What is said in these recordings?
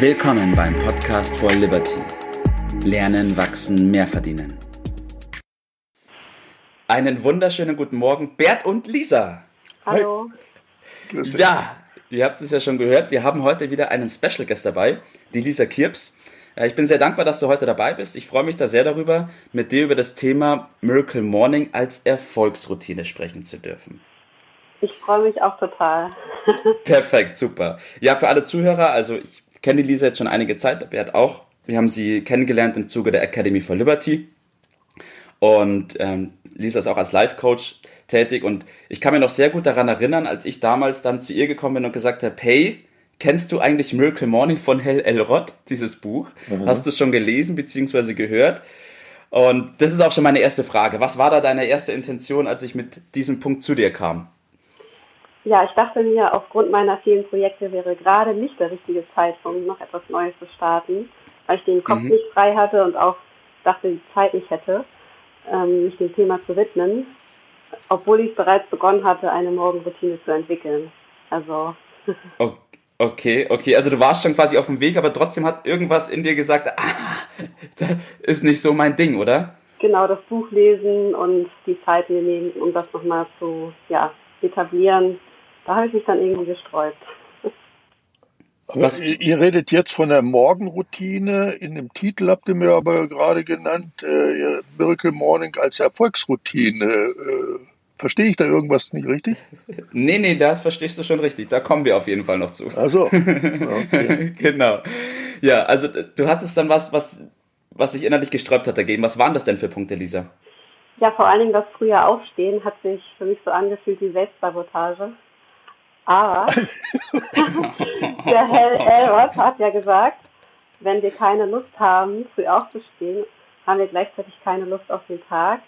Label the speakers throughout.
Speaker 1: Willkommen beim Podcast for Liberty. Lernen, wachsen, mehr verdienen. Einen wunderschönen guten Morgen, Bert und Lisa.
Speaker 2: Hallo.
Speaker 1: Ja, ihr habt es ja schon gehört. Wir haben heute wieder einen Special Guest dabei, die Lisa Kirps. Ich bin sehr dankbar, dass du heute dabei bist. Ich freue mich da sehr darüber, mit dir über das Thema Miracle Morning als Erfolgsroutine sprechen zu dürfen.
Speaker 2: Ich freue mich auch total.
Speaker 1: Perfekt, super. Ja, für alle Zuhörer, also ich kenne die Lisa jetzt schon einige Zeit, Bert auch. Wir haben sie kennengelernt im Zuge der Academy for Liberty. Und ähm, Lisa ist auch als Life-Coach tätig. Und ich kann mir noch sehr gut daran erinnern, als ich damals dann zu ihr gekommen bin und gesagt habe, hey, kennst du eigentlich Miracle Morning von Hell Elrod, dieses Buch? Mhm. Hast du es schon gelesen bzw. gehört? Und das ist auch schon meine erste Frage. Was war da deine erste Intention, als ich mit diesem Punkt zu dir kam?
Speaker 2: Ja, ich dachte mir, aufgrund meiner vielen Projekte wäre gerade nicht der richtige Zeitpunkt, noch etwas Neues zu starten, weil ich den Kopf mhm. nicht frei hatte und auch dachte, die Zeit nicht hätte, ähm, mich dem Thema zu widmen, obwohl ich bereits begonnen hatte, eine Morgenroutine zu entwickeln. Also.
Speaker 1: Okay, okay, also du warst schon quasi auf dem Weg, aber trotzdem hat irgendwas in dir gesagt, ah, das ist nicht so mein Ding, oder?
Speaker 2: Genau, das Buch lesen und die Zeit mir nehmen, um das nochmal zu ja, etablieren, da habe ich mich dann irgendwie gesträubt.
Speaker 3: Was, ihr redet jetzt von der Morgenroutine. In dem Titel habt ihr mir aber gerade genannt, äh, Miracle Morning als Erfolgsroutine. Äh, verstehe ich da irgendwas nicht richtig?
Speaker 1: Nee, nee, das verstehst du schon richtig. Da kommen wir auf jeden Fall noch zu.
Speaker 3: Also, okay.
Speaker 1: genau. Ja, also du hattest dann was, was, was sich innerlich gesträubt hat dagegen. Was waren das denn für Punkte, Lisa?
Speaker 2: Ja, vor allen Dingen das frühe Aufstehen hat sich für mich so angefühlt wie Selbstsabotage. Aber der Herr Elrod hat ja gesagt, wenn wir keine Lust haben, früh aufzustehen, haben wir gleichzeitig keine Lust auf den Tag,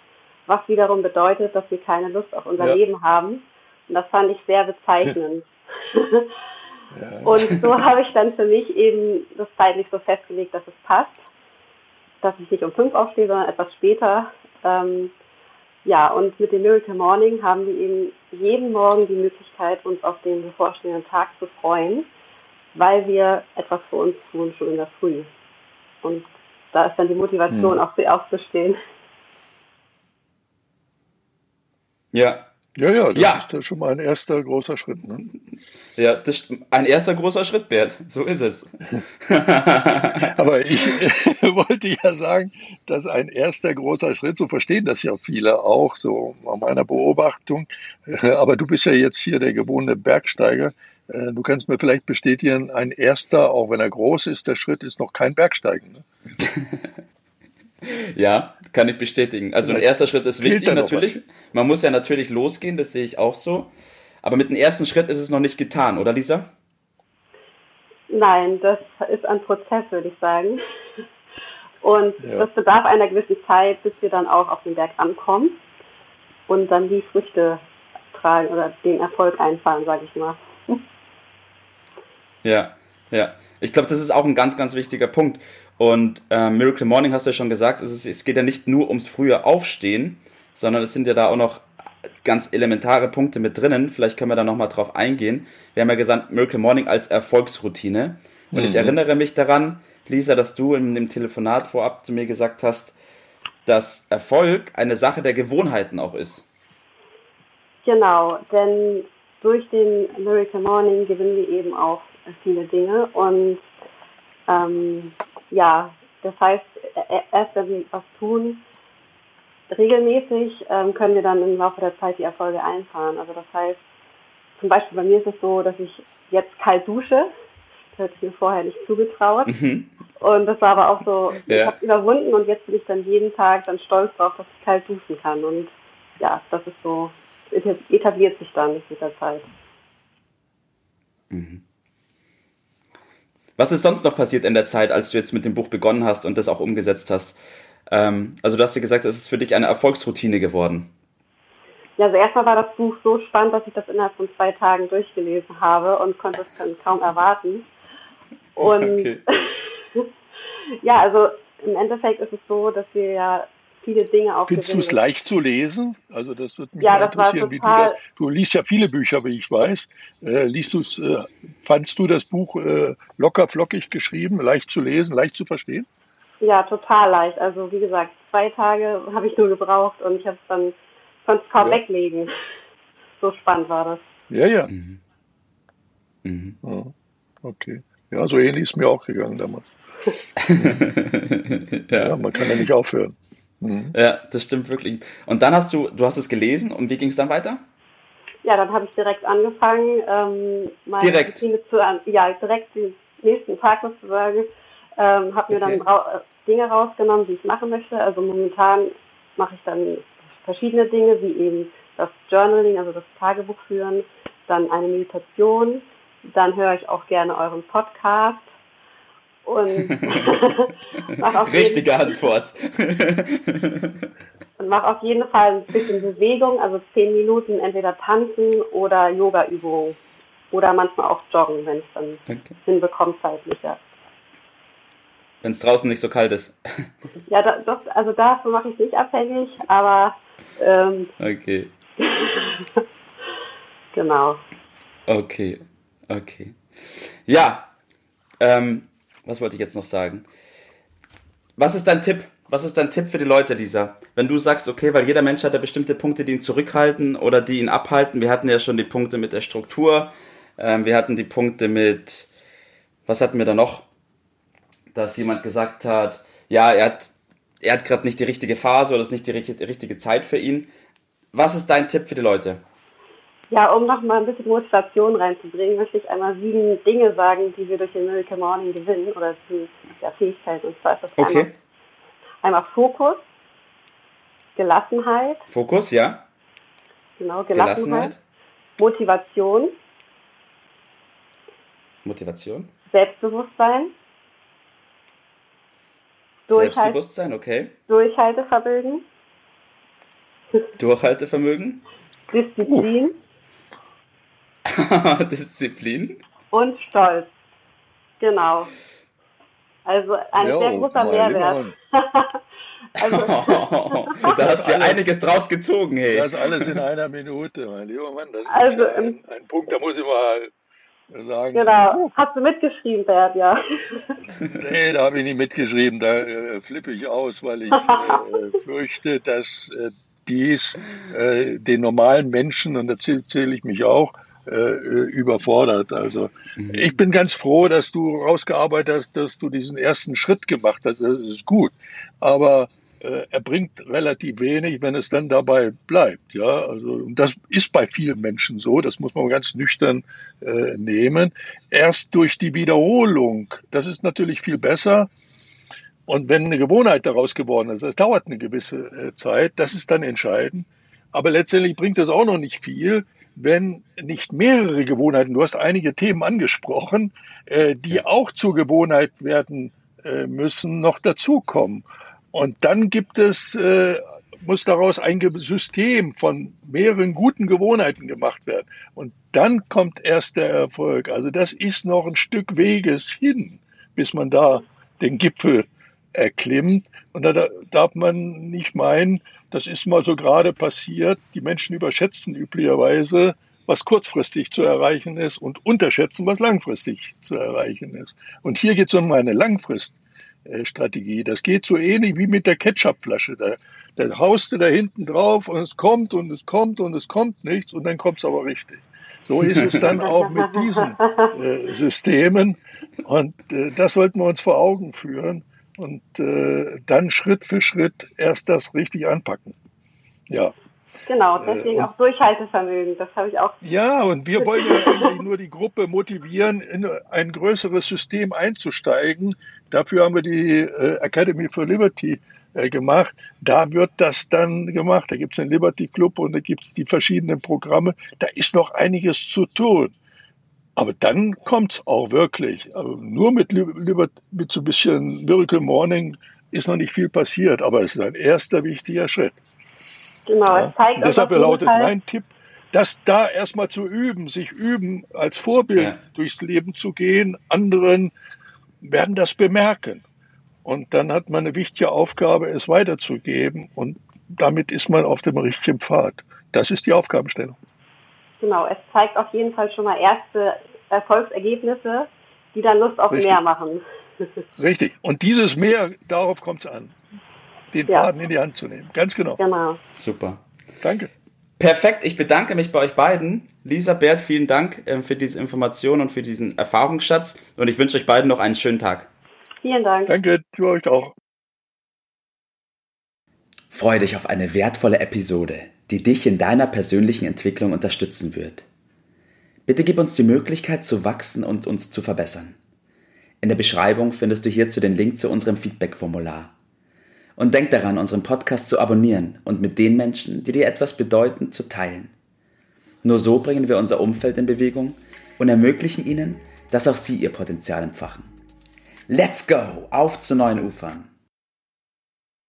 Speaker 2: was wiederum bedeutet, dass wir keine Lust auf unser ja. Leben haben. Und das fand ich sehr bezeichnend. ja. Und so habe ich dann für mich eben das zeitlich so festgelegt, dass es passt, dass ich nicht um fünf aufstehe, sondern etwas später. Ähm, ja, und mit dem Miracle Morning haben wir eben jeden Morgen die Möglichkeit, uns auf den bevorstehenden Tag zu freuen, weil wir etwas für uns tun, schon in der Früh. Und da ist dann die Motivation, hm. auch früh aufzustehen.
Speaker 1: Ja,
Speaker 3: ja, ja, das ja. ist ja schon mal ein erster großer Schritt. Ne?
Speaker 1: Ja, das ist ein erster großer Schritt, Bert. So ist es.
Speaker 3: Aber ich wollte ja sagen, dass ein erster großer Schritt, so verstehen das ja viele auch, so an meiner Beobachtung. Aber du bist ja jetzt hier der gewohnte Bergsteiger. Äh, du kannst mir vielleicht bestätigen, ein erster, auch wenn er groß ist, der Schritt ist noch kein Bergsteigen. Ne?
Speaker 1: Ja, kann ich bestätigen. Also ein erster Schritt ist wichtig natürlich. Man muss ja natürlich losgehen, das sehe ich auch so. Aber mit dem ersten Schritt ist es noch nicht getan, oder Lisa?
Speaker 2: Nein, das ist ein Prozess, würde ich sagen. Und ja. das bedarf einer gewissen Zeit, bis wir dann auch auf den Berg ankommen und dann die Früchte tragen oder den Erfolg einfahren, sage ich mal.
Speaker 1: Ja, ja. Ich glaube, das ist auch ein ganz, ganz wichtiger Punkt. Und äh, Miracle Morning hast du ja schon gesagt, es, ist, es geht ja nicht nur ums frühe Aufstehen, sondern es sind ja da auch noch ganz elementare Punkte mit drinnen. Vielleicht können wir da nochmal drauf eingehen. Wir haben ja gesagt, Miracle Morning als Erfolgsroutine. Und mhm. ich erinnere mich daran, Lisa, dass du in dem Telefonat vorab zu mir gesagt hast, dass Erfolg eine Sache der Gewohnheiten auch ist.
Speaker 2: Genau, denn durch den Miracle Morning gewinnen wir eben auch viele Dinge und ähm, ja, das heißt, erst wenn wir was tun, regelmäßig ähm, können wir dann im Laufe der Zeit die Erfolge einfahren. Also das heißt, zum Beispiel bei mir ist es so, dass ich jetzt kalt dusche. Das hätte ich mir vorher nicht zugetraut. Mhm. Und das war aber auch so, ja. ich habe überwunden und jetzt bin ich dann jeden Tag dann stolz drauf, dass ich kalt duschen kann. Und ja, das ist so, etabliert sich dann mit der Zeit.
Speaker 1: Mhm. Was ist sonst noch passiert in der Zeit, als du jetzt mit dem Buch begonnen hast und das auch umgesetzt hast? Ähm, also du hast ja gesagt, es ist für dich eine Erfolgsroutine geworden.
Speaker 2: Ja, also erstmal war das Buch so spannend, dass ich das innerhalb von zwei Tagen durchgelesen habe und konnte es dann kaum erwarten. Und okay. ja, also im Endeffekt ist es so, dass wir ja viele Dinge auch
Speaker 3: Findest du es leicht zu lesen? Also das wird mich
Speaker 2: ja,
Speaker 3: das interessieren, wie du das. Du liest ja viele Bücher, wie ich weiß. Äh, liest du's, äh, fandst du das Buch äh, locker flockig geschrieben, leicht zu lesen, leicht zu verstehen?
Speaker 2: Ja, total leicht. Also wie gesagt, zwei Tage habe ich nur gebraucht und ich habe es dann konnte es kaum ja. weglegen. So spannend war das.
Speaker 3: Ja, ja. Mhm. Mhm. ja. Okay. Ja, so ähnlich ist mir auch gegangen damals. ja. ja. man kann ja nicht aufhören.
Speaker 1: Mhm. Ja, das stimmt wirklich. Und dann hast du, du hast es gelesen und wie ging es dann weiter?
Speaker 2: Ja, dann habe ich direkt angefangen, ähm,
Speaker 1: meine direkt. zu,
Speaker 2: ja, direkt den nächsten Tag sozusagen, ähm, habe mir okay. dann ra Dinge rausgenommen, die ich machen möchte. Also momentan mache ich dann verschiedene Dinge, wie eben das Journaling, also das Tagebuch führen, dann eine Meditation, dann höre ich auch gerne euren Podcast und
Speaker 1: Richtige Antwort.
Speaker 2: und mache auf jeden Fall ein bisschen Bewegung, also zehn Minuten entweder tanzen oder Yoga-Übungen. Oder manchmal auch joggen, wenn es dann okay. hinbekommt zeitlich, ja.
Speaker 1: Wenn es draußen nicht so kalt ist.
Speaker 2: ja, das, also davon mache ich nicht abhängig, aber ähm,
Speaker 1: Okay.
Speaker 2: genau.
Speaker 1: Okay, okay. Ja, ähm, was wollte ich jetzt noch sagen? Was ist dein Tipp? Was ist dein Tipp für die Leute, Lisa? Wenn du sagst, okay, weil jeder Mensch hat ja bestimmte Punkte, die ihn zurückhalten oder die ihn abhalten. Wir hatten ja schon die Punkte mit der Struktur. Ähm, wir hatten die Punkte mit, was hatten wir da noch? Dass jemand gesagt hat, ja, er hat, er hat gerade nicht die richtige Phase oder es ist nicht die richtige Zeit für ihn. Was ist dein Tipp für die Leute?
Speaker 2: Ja, um noch mal ein bisschen Motivation reinzubringen, möchte ich einmal sieben Dinge sagen, die wir durch den Miracle Morning gewinnen oder die ja, Fähigkeiten. Und zwar ist das
Speaker 1: okay. einmal,
Speaker 2: einmal Fokus, Gelassenheit.
Speaker 1: Fokus, ja.
Speaker 2: Genau, Gelassenheit. Gelassenheit. Motivation.
Speaker 1: Motivation.
Speaker 2: Selbstbewusstsein.
Speaker 1: Selbstbewusstsein, okay.
Speaker 2: Durchhaltevermögen.
Speaker 1: Durchhaltevermögen.
Speaker 2: Disziplin.
Speaker 1: Disziplin.
Speaker 2: Und Stolz. Genau. Also ein jo, sehr großer Mehrwert.
Speaker 1: also, da hast du ja einiges draus gezogen, hey.
Speaker 3: Das alles in einer Minute, mein lieber Mann. Das also, ist ein, ein Punkt, da muss ich mal sagen.
Speaker 2: Genau. Hast du mitgeschrieben, Bert, ja?
Speaker 3: nee, da habe ich nicht mitgeschrieben. Da äh, flippe ich aus, weil ich äh, fürchte, dass äh, dies äh, den normalen Menschen, und da zähle ich mich auch, äh, überfordert. Also mhm. ich bin ganz froh, dass du rausgearbeitet hast, dass du diesen ersten Schritt gemacht hast. Das ist gut. Aber äh, er bringt relativ wenig, wenn es dann dabei bleibt. Ja, also das ist bei vielen Menschen so. Das muss man ganz nüchtern äh, nehmen. Erst durch die Wiederholung, das ist natürlich viel besser. Und wenn eine Gewohnheit daraus geworden ist, das dauert eine gewisse äh, Zeit, das ist dann entscheidend. Aber letztendlich bringt das auch noch nicht viel, wenn nicht mehrere Gewohnheiten, du hast einige Themen angesprochen, äh, die ja. auch zur Gewohnheit werden äh, müssen, noch dazukommen. Und dann gibt es, muss daraus ein System von mehreren guten Gewohnheiten gemacht werden. Und dann kommt erst der Erfolg. Also das ist noch ein Stück Weges hin, bis man da den Gipfel erklimmt. Und da darf man nicht meinen, das ist mal so gerade passiert. Die Menschen überschätzen üblicherweise, was kurzfristig zu erreichen ist und unterschätzen, was langfristig zu erreichen ist. Und hier geht es um eine Langfriststrategie. Das geht so ähnlich wie mit der Ketchupflasche. Da, da haust du da hinten drauf und es kommt und es kommt und es kommt nichts und dann kommt es aber richtig. So ist es dann auch mit diesen äh, Systemen und äh, das sollten wir uns vor Augen führen und äh, dann Schritt für Schritt erst das richtig anpacken. Ja.
Speaker 2: Genau, deswegen äh, auch Durchhaltevermögen, das habe ich auch.
Speaker 3: Ja, und wir wollen ja eigentlich nur die Gruppe motivieren, in ein größeres System einzusteigen. Dafür haben wir die äh, Academy for Liberty äh, gemacht. Da wird das dann gemacht. Da gibt es den Liberty Club und da gibt es die verschiedenen Programme. Da ist noch einiges zu tun. Aber dann kommt es auch wirklich. Also nur mit, mit so ein bisschen Miracle Morning ist noch nicht viel passiert, aber es ist ein erster wichtiger Schritt.
Speaker 2: Genau, ja. es zeigt
Speaker 3: Deshalb lautet Fall. mein Tipp, das da erstmal zu üben, sich üben, als Vorbild ja. durchs Leben zu gehen. Anderen werden das bemerken. Und dann hat man eine wichtige Aufgabe, es weiterzugeben. Und damit ist man auf dem richtigen Pfad. Das ist die Aufgabenstellung.
Speaker 2: Genau, es zeigt auf jeden Fall schon mal erste Erfolgsergebnisse, die dann Lust auf Richtig. mehr machen.
Speaker 3: Richtig. Und dieses Mehr, darauf kommt es an, den ja. Faden in die Hand zu nehmen. Ganz genau.
Speaker 1: Genau. Super.
Speaker 3: Danke.
Speaker 1: Perfekt, ich bedanke mich bei euch beiden. Lisa, Bert, vielen Dank ähm, für diese Information und für diesen Erfahrungsschatz. Und ich wünsche euch beiden noch einen schönen Tag.
Speaker 2: Vielen Dank.
Speaker 3: Danke, du euch auch.
Speaker 1: Freue dich auf eine wertvolle Episode, die dich in deiner persönlichen Entwicklung unterstützen wird. Bitte gib uns die Möglichkeit zu wachsen und uns zu verbessern. In der Beschreibung findest du hierzu den Link zu unserem Feedback-Formular. Und denk daran, unseren Podcast zu abonnieren und mit den Menschen, die dir etwas bedeuten, zu teilen. Nur so bringen wir unser Umfeld in Bewegung und ermöglichen ihnen, dass auch sie ihr Potenzial entfachen. Let's go! Auf zu neuen Ufern!